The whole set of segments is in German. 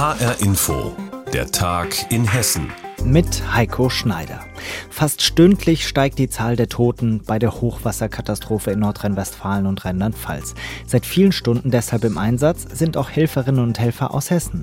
HR Info, der Tag in Hessen. Mit Heiko Schneider. Fast stündlich steigt die Zahl der Toten bei der Hochwasserkatastrophe in Nordrhein-Westfalen und Rheinland-Pfalz. Seit vielen Stunden deshalb im Einsatz sind auch Helferinnen und Helfer aus Hessen.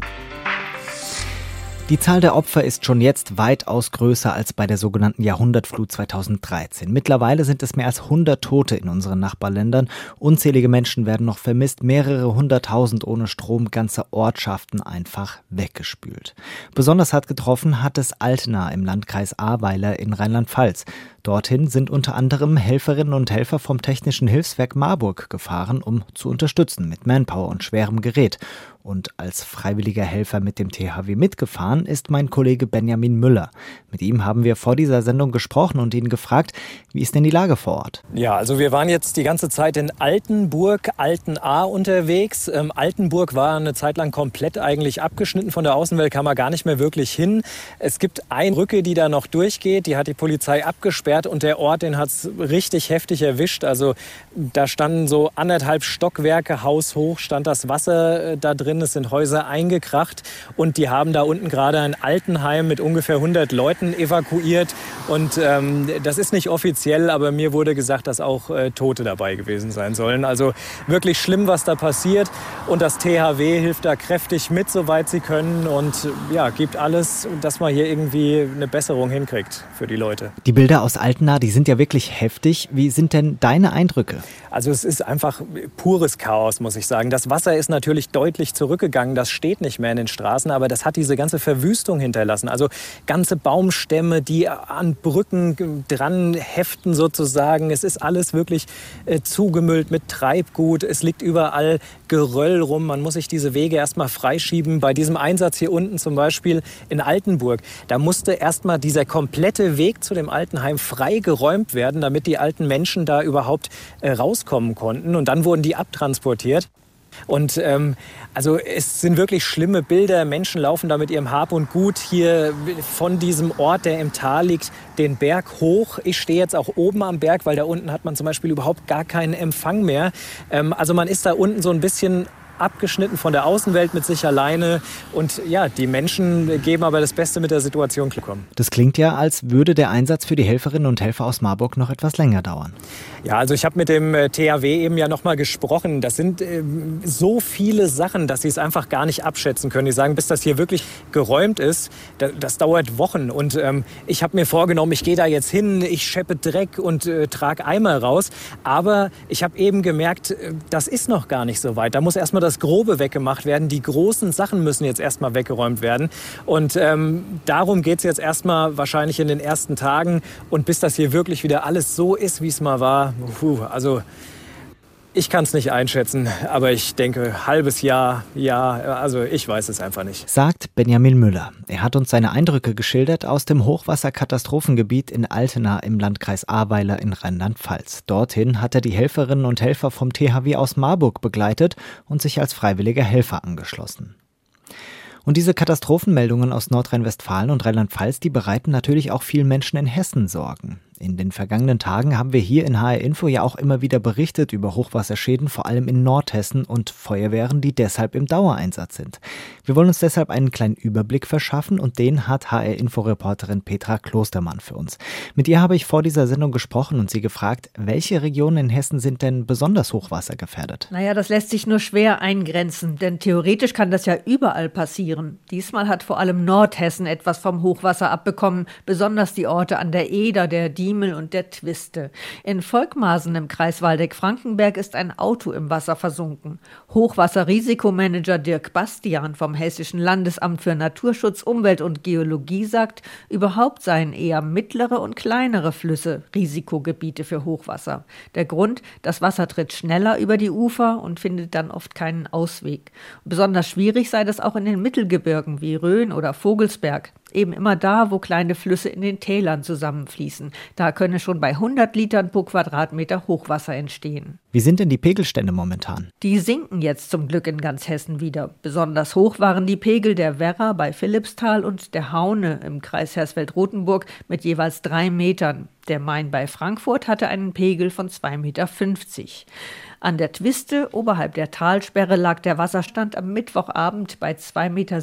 Die Zahl der Opfer ist schon jetzt weitaus größer als bei der sogenannten Jahrhundertflut 2013. Mittlerweile sind es mehr als 100 Tote in unseren Nachbarländern. Unzählige Menschen werden noch vermisst, mehrere hunderttausend ohne Strom, ganze Ortschaften einfach weggespült. Besonders hart getroffen hat es Altena im Landkreis Ahrweiler in Rheinland-Pfalz. Dorthin sind unter anderem Helferinnen und Helfer vom Technischen Hilfswerk Marburg gefahren, um zu unterstützen mit Manpower und schwerem Gerät. Und als freiwilliger Helfer mit dem THW mitgefahren ist mein Kollege Benjamin Müller. Mit ihm haben wir vor dieser Sendung gesprochen und ihn gefragt, wie ist denn die Lage vor Ort? Ja, also wir waren jetzt die ganze Zeit in Altenburg, Altenahr unterwegs. Ähm, Altenburg war eine Zeit lang komplett eigentlich abgeschnitten von der Außenwelt, kam man gar nicht mehr wirklich hin. Es gibt eine Brücke, die da noch durchgeht, die hat die Polizei abgesperrt gesperrt und der Ort, den hat es richtig heftig erwischt. Also da standen so anderthalb Stockwerke haushoch, stand das Wasser äh, da drin, es sind Häuser eingekracht und die haben da unten gerade ein Altenheim mit ungefähr 100 Leuten evakuiert. Und ähm, das ist nicht offiziell, aber mir wurde gesagt, dass auch äh, Tote dabei gewesen sein sollen. Also wirklich schlimm, was da passiert. Und das THW hilft da kräftig mit, soweit sie können und ja, gibt alles, dass man hier irgendwie eine Besserung hinkriegt für die Leute. Die Bilder aus Altena, die sind ja wirklich heftig. Wie sind denn deine Eindrücke? Also es ist einfach pures Chaos, muss ich sagen. Das Wasser ist natürlich deutlich zurückgegangen. Das steht nicht mehr in den Straßen, aber das hat diese ganze Verwüstung hinterlassen. Also ganze Baumstämme, die an Brücken dran heften sozusagen. Es ist alles wirklich äh, zugemüllt mit Treibgut. Es liegt überall Geröll rum. Man muss sich diese Wege erstmal freischieben. Bei diesem Einsatz hier unten zum Beispiel in Altenburg, da musste erstmal dieser komplette Weg zu dem Altenheim freigeräumt werden, damit die alten Menschen da überhaupt äh, rauskommen konnten. Und dann wurden die abtransportiert. Und ähm, also es sind wirklich schlimme Bilder. Menschen laufen da mit ihrem Hab und Gut hier von diesem Ort, der im Tal liegt, den Berg hoch. Ich stehe jetzt auch oben am Berg, weil da unten hat man zum Beispiel überhaupt gar keinen Empfang mehr. Ähm, also man ist da unten so ein bisschen abgeschnitten von der Außenwelt mit sich alleine. Und ja, die Menschen geben aber das Beste mit der Situation klarkommen. Das klingt ja, als würde der Einsatz für die Helferinnen und Helfer aus Marburg noch etwas länger dauern. Ja, also ich habe mit dem äh, THW eben ja noch mal gesprochen. Das sind äh, so viele Sachen, dass sie es einfach gar nicht abschätzen können. Die sagen, bis das hier wirklich geräumt ist, das, das dauert Wochen. Und ähm, ich habe mir vorgenommen, ich gehe da jetzt hin, ich scheppe Dreck und äh, trage Eimer raus. Aber ich habe eben gemerkt, äh, das ist noch gar nicht so weit. Da muss erstmal das Grobe weggemacht werden. Die großen Sachen müssen jetzt erstmal weggeräumt werden. Und ähm, darum geht es jetzt erstmal wahrscheinlich in den ersten Tagen. Und bis das hier wirklich wieder alles so ist, wie es mal war, puh, also ich kann es nicht einschätzen, aber ich denke, halbes Jahr, ja, also ich weiß es einfach nicht. Sagt Benjamin Müller. Er hat uns seine Eindrücke geschildert aus dem Hochwasserkatastrophengebiet in Altena im Landkreis Ahrweiler in Rheinland-Pfalz. Dorthin hat er die Helferinnen und Helfer vom THW aus Marburg begleitet und sich als freiwilliger Helfer angeschlossen. Und diese Katastrophenmeldungen aus Nordrhein-Westfalen und Rheinland-Pfalz, die bereiten natürlich auch vielen Menschen in Hessen Sorgen. In den vergangenen Tagen haben wir hier in HR Info ja auch immer wieder berichtet über Hochwasserschäden, vor allem in Nordhessen und Feuerwehren, die deshalb im Dauereinsatz sind. Wir wollen uns deshalb einen kleinen Überblick verschaffen und den hat HR Info Reporterin Petra Klostermann für uns. Mit ihr habe ich vor dieser Sendung gesprochen und sie gefragt, welche Regionen in Hessen sind denn besonders hochwassergefährdet? Naja, das lässt sich nur schwer eingrenzen, denn theoretisch kann das ja überall passieren. Diesmal hat vor allem Nordhessen etwas vom Hochwasser abbekommen, besonders die Orte an der Eder, der Dien Diemel und der Twiste. In Volkmaßen im Kreis Waldeck-Frankenberg ist ein Auto im Wasser versunken. Hochwasserrisikomanager Dirk Bastian vom Hessischen Landesamt für Naturschutz, Umwelt und Geologie sagt, überhaupt seien eher mittlere und kleinere Flüsse Risikogebiete für Hochwasser. Der Grund, das Wasser tritt schneller über die Ufer und findet dann oft keinen Ausweg. Besonders schwierig sei das auch in den Mittelgebirgen wie Rhön oder Vogelsberg. Eben immer da, wo kleine Flüsse in den Tälern zusammenfließen. Da könne schon bei 100 Litern pro Quadratmeter Hochwasser entstehen. Wie sind denn die Pegelstände momentan? Die sinken jetzt zum Glück in ganz Hessen wieder. Besonders hoch waren die Pegel der Werra bei Philippsthal und der Haune im Kreis Hersfeld-Rotenburg mit jeweils drei Metern. Der Main bei Frankfurt hatte einen Pegel von 2,50 Meter. An der Twiste oberhalb der Talsperre lag der Wasserstand am Mittwochabend bei 2,07 Meter.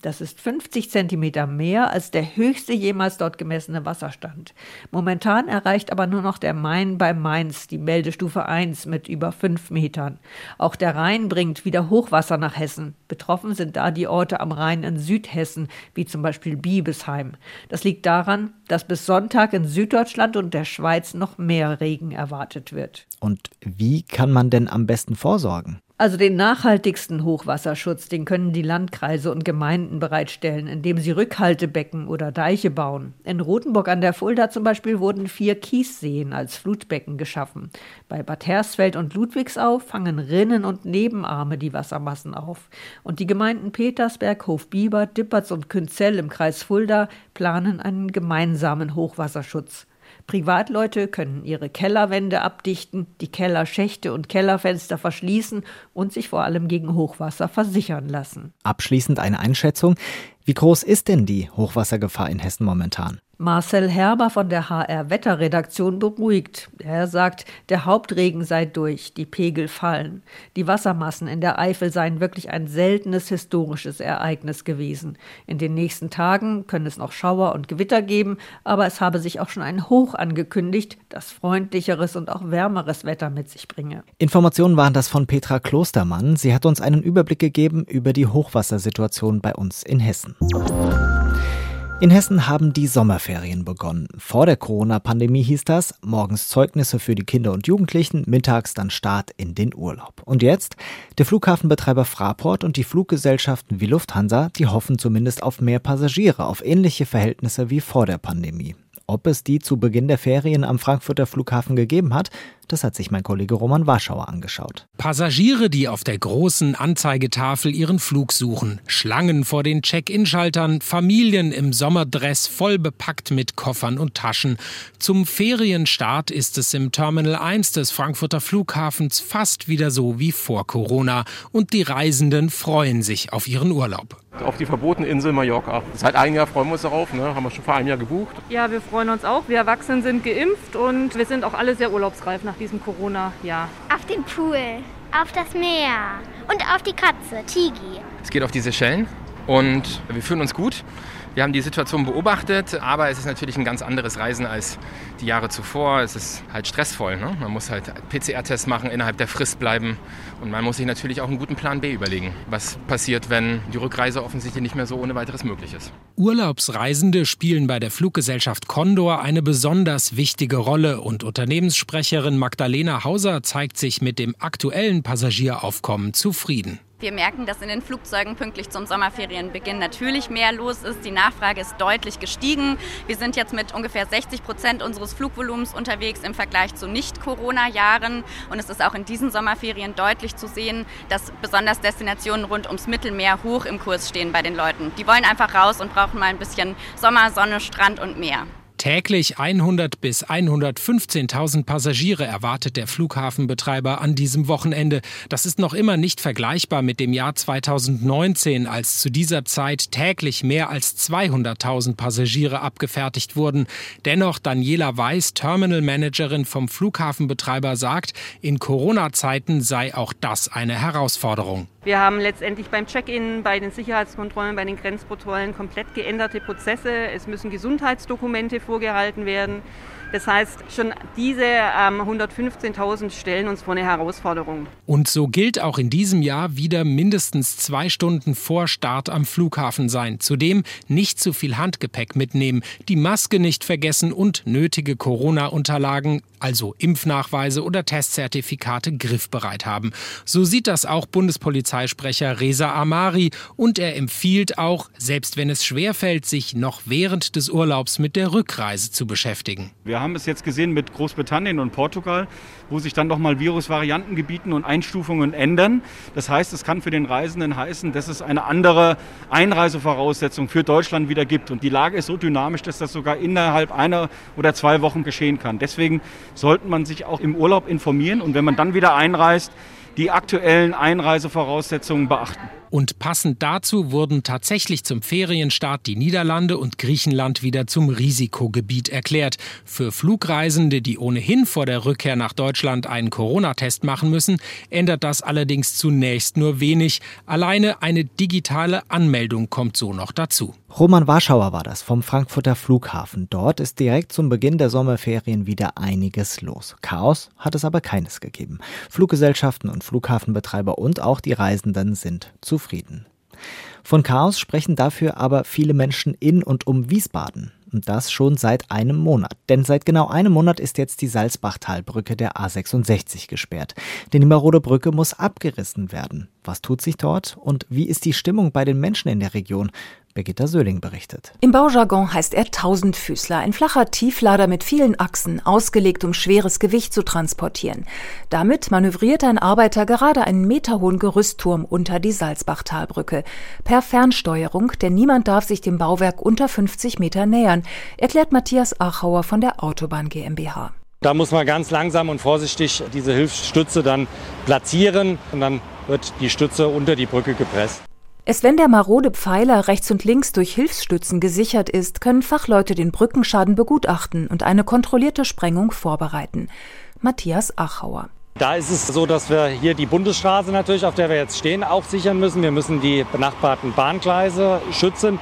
Das ist 50 Zentimeter mehr als der höchste jemals dort gemessene Wasserstand. Momentan erreicht aber nur noch der Main bei Mainz die Meldestufe 1 mit über 5 Metern. Auch der Rhein bringt wieder Hochwasser nach Hessen. Betroffen sind da die Orte am Rhein in Südhessen, wie zum Beispiel Biebesheim. Das liegt daran, dass bis Sonntag in Süddeutschland und der Schweiz noch mehr Regen erwartet wird. Und wie kann man denn am besten vorsorgen? Also den nachhaltigsten Hochwasserschutz, den können die Landkreise und Gemeinden bereitstellen, indem sie Rückhaltebecken oder Deiche bauen. In Rothenburg an der Fulda zum Beispiel wurden vier Kiesseen als Flutbecken geschaffen. Bei Bad Hersfeld und Ludwigsau fangen Rinnen und Nebenarme die Wassermassen auf. Und die Gemeinden Petersberg, Hofbieber, Dippertz und Künzell im Kreis Fulda planen einen gemeinsamen Hochwasserschutz. Privatleute können ihre Kellerwände abdichten, die Kellerschächte und Kellerfenster verschließen und sich vor allem gegen Hochwasser versichern lassen. Abschließend eine Einschätzung. Wie groß ist denn die Hochwassergefahr in Hessen momentan? Marcel Herber von der HR Wetterredaktion beruhigt. Er sagt, der Hauptregen sei durch, die Pegel fallen. Die Wassermassen in der Eifel seien wirklich ein seltenes historisches Ereignis gewesen. In den nächsten Tagen können es noch Schauer und Gewitter geben, aber es habe sich auch schon ein Hoch angekündigt, das freundlicheres und auch wärmeres Wetter mit sich bringe. Informationen waren das von Petra Klostermann. Sie hat uns einen Überblick gegeben über die Hochwassersituation bei uns in Hessen. In Hessen haben die Sommerferien begonnen. Vor der Corona-Pandemie hieß das, morgens Zeugnisse für die Kinder und Jugendlichen, mittags dann Start in den Urlaub. Und jetzt? Der Flughafenbetreiber Fraport und die Fluggesellschaften wie Lufthansa, die hoffen zumindest auf mehr Passagiere, auf ähnliche Verhältnisse wie vor der Pandemie. Ob es die zu Beginn der Ferien am Frankfurter Flughafen gegeben hat, das hat sich mein Kollege Roman Warschauer angeschaut. Passagiere, die auf der großen Anzeigetafel ihren Flug suchen, Schlangen vor den Check-in-Schaltern, Familien im Sommerdress voll bepackt mit Koffern und Taschen. Zum Ferienstart ist es im Terminal 1 des Frankfurter Flughafens fast wieder so wie vor Corona und die Reisenden freuen sich auf ihren Urlaub auf die verbotene Insel Mallorca. Seit einem Jahr freuen wir uns darauf, ne? haben wir schon vor einem Jahr gebucht. Ja, wir freuen uns auch. Wir Erwachsenen sind geimpft und wir sind auch alle sehr urlaubsreif nach diesem Corona-Jahr. Auf den Pool, auf das Meer und auf die Katze, Tigi. Es geht auf die Seychellen und wir fühlen uns gut. Wir haben die Situation beobachtet, aber es ist natürlich ein ganz anderes Reisen als die Jahre zuvor. Es ist halt stressvoll. Ne? Man muss halt PCR-Tests machen, innerhalb der Frist bleiben und man muss sich natürlich auch einen guten Plan B überlegen. Was passiert, wenn die Rückreise offensichtlich nicht mehr so ohne weiteres möglich ist? Urlaubsreisende spielen bei der Fluggesellschaft Condor eine besonders wichtige Rolle und Unternehmenssprecherin Magdalena Hauser zeigt sich mit dem aktuellen Passagieraufkommen zufrieden. Wir merken, dass in den Flugzeugen pünktlich zum Sommerferienbeginn natürlich mehr los ist. Die Nachfrage ist deutlich gestiegen. Wir sind jetzt mit ungefähr 60 Prozent unseres Flugvolumens unterwegs im Vergleich zu Nicht-Corona-Jahren. Und es ist auch in diesen Sommerferien deutlich zu sehen, dass besonders Destinationen rund ums Mittelmeer hoch im Kurs stehen bei den Leuten. Die wollen einfach raus und brauchen mal ein bisschen Sommer, Sonne, Strand und Meer. Täglich 100 bis 115.000 Passagiere erwartet der Flughafenbetreiber an diesem Wochenende. Das ist noch immer nicht vergleichbar mit dem Jahr 2019, als zu dieser Zeit täglich mehr als 200.000 Passagiere abgefertigt wurden. Dennoch Daniela Weiß, Terminal Managerin vom Flughafenbetreiber, sagt, in Corona-Zeiten sei auch das eine Herausforderung. Wir haben letztendlich beim Check-in, bei den Sicherheitskontrollen, bei den Grenzkontrollen komplett geänderte Prozesse. Es müssen Gesundheitsdokumente vorgehalten werden. Das heißt, schon diese ähm, 115.000 stellen uns vor eine Herausforderung. Und so gilt auch in diesem Jahr wieder mindestens zwei Stunden vor Start am Flughafen sein. Zudem nicht zu viel Handgepäck mitnehmen, die Maske nicht vergessen und nötige Corona-Unterlagen, also Impfnachweise oder Testzertifikate, griffbereit haben. So sieht das auch Bundespolizeisprecher Reza Amari und er empfiehlt auch, selbst wenn es schwerfällt, sich noch während des Urlaubs mit der Rückreise zu beschäftigen. Wir haben es jetzt gesehen mit Großbritannien und Portugal, wo sich dann nochmal Virusvariantengebieten und Einstufungen ändern. Das heißt, es kann für den Reisenden heißen, dass es eine andere Einreisevoraussetzung für Deutschland wieder gibt. Und die Lage ist so dynamisch, dass das sogar innerhalb einer oder zwei Wochen geschehen kann. Deswegen sollte man sich auch im Urlaub informieren und wenn man dann wieder einreist, die aktuellen Einreisevoraussetzungen beachten. Und passend dazu wurden tatsächlich zum Ferienstart die Niederlande und Griechenland wieder zum Risikogebiet erklärt. Für Flugreisende, die ohnehin vor der Rückkehr nach Deutschland einen Corona-Test machen müssen, ändert das allerdings zunächst nur wenig. Alleine eine digitale Anmeldung kommt so noch dazu. Roman Warschauer war das vom Frankfurter Flughafen. Dort ist direkt zum Beginn der Sommerferien wieder einiges los. Chaos hat es aber keines gegeben. Fluggesellschaften und Flughafenbetreiber und auch die Reisenden sind zufrieden. Von Chaos sprechen dafür aber viele Menschen in und um Wiesbaden. Und das schon seit einem Monat. Denn seit genau einem Monat ist jetzt die Salzbachtalbrücke der A66 gesperrt. Denn die marode Brücke muss abgerissen werden. Was tut sich dort und wie ist die Stimmung bei den Menschen in der Region? Birgitta Söhling berichtet. Im Baujargon heißt er Tausendfüßler, ein flacher Tieflader mit vielen Achsen, ausgelegt, um schweres Gewicht zu transportieren. Damit manövriert ein Arbeiter gerade einen meterhohen Gerüstturm unter die Salzbachtalbrücke. Per Fernsteuerung, denn niemand darf sich dem Bauwerk unter 50 Meter nähern, erklärt Matthias Achauer von der Autobahn GmbH. Da muss man ganz langsam und vorsichtig diese Hilfsstütze dann platzieren und dann wird die Stütze unter die Brücke gepresst. Erst wenn der marode Pfeiler rechts und links durch Hilfsstützen gesichert ist, können Fachleute den Brückenschaden begutachten und eine kontrollierte Sprengung vorbereiten. Matthias Achauer. Da ist es so, dass wir hier die Bundesstraße natürlich, auf der wir jetzt stehen, auch sichern müssen. Wir müssen die benachbarten Bahngleise schützen.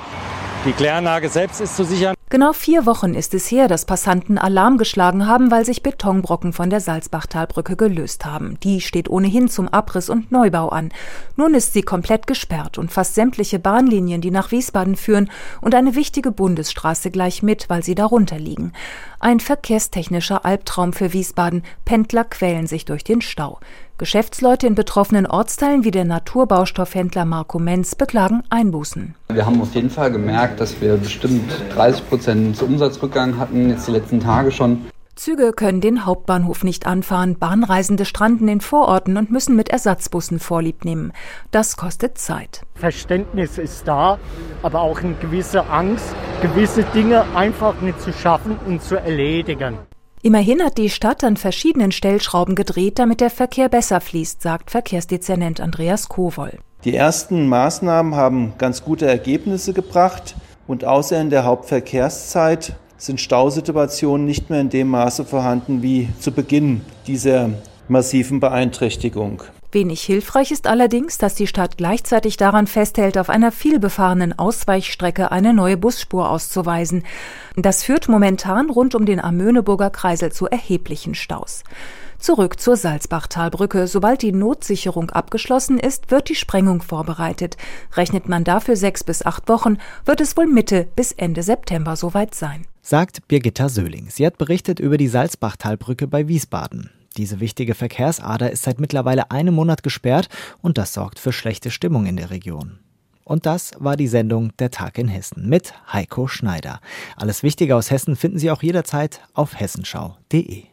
Die Kläranlage selbst ist zu sichern. Genau vier Wochen ist es her, dass Passanten Alarm geschlagen haben, weil sich Betonbrocken von der Salzbachtalbrücke gelöst haben. Die steht ohnehin zum Abriss und Neubau an. Nun ist sie komplett gesperrt und fast sämtliche Bahnlinien, die nach Wiesbaden führen und eine wichtige Bundesstraße gleich mit, weil sie darunter liegen. Ein verkehrstechnischer Albtraum für Wiesbaden. Pendler quälen sich durch den Stau. Geschäftsleute in betroffenen Ortsteilen wie der Naturbaustoffhändler Marco Menz beklagen Einbußen. Wir haben auf jeden Fall gemerkt, dass wir bestimmt 30 Prozent Umsatzrückgang hatten, jetzt die letzten Tage schon. Züge können den Hauptbahnhof nicht anfahren, Bahnreisende stranden in Vororten und müssen mit Ersatzbussen Vorlieb nehmen. Das kostet Zeit. Verständnis ist da, aber auch eine gewisse Angst, gewisse Dinge einfach nicht zu schaffen und zu erledigen. Immerhin hat die Stadt an verschiedenen Stellschrauben gedreht, damit der Verkehr besser fließt, sagt Verkehrsdezernent Andreas Kowoll. Die ersten Maßnahmen haben ganz gute Ergebnisse gebracht und außer in der Hauptverkehrszeit sind Stausituationen nicht mehr in dem Maße vorhanden wie zu Beginn dieser massiven Beeinträchtigung. Wenig hilfreich ist allerdings, dass die Stadt gleichzeitig daran festhält, auf einer vielbefahrenen Ausweichstrecke eine neue Busspur auszuweisen. Das führt momentan rund um den Amöneburger Kreisel zu erheblichen Staus. Zurück zur Salzbachtalbrücke. Sobald die Notsicherung abgeschlossen ist, wird die Sprengung vorbereitet. Rechnet man dafür sechs bis acht Wochen, wird es wohl Mitte bis Ende September soweit sein. Sagt Birgitta Söhling. Sie hat berichtet über die Salzbachtalbrücke bei Wiesbaden. Diese wichtige Verkehrsader ist seit mittlerweile einem Monat gesperrt und das sorgt für schlechte Stimmung in der Region. Und das war die Sendung Der Tag in Hessen mit Heiko Schneider. Alles Wichtige aus Hessen finden Sie auch jederzeit auf hessenschau.de.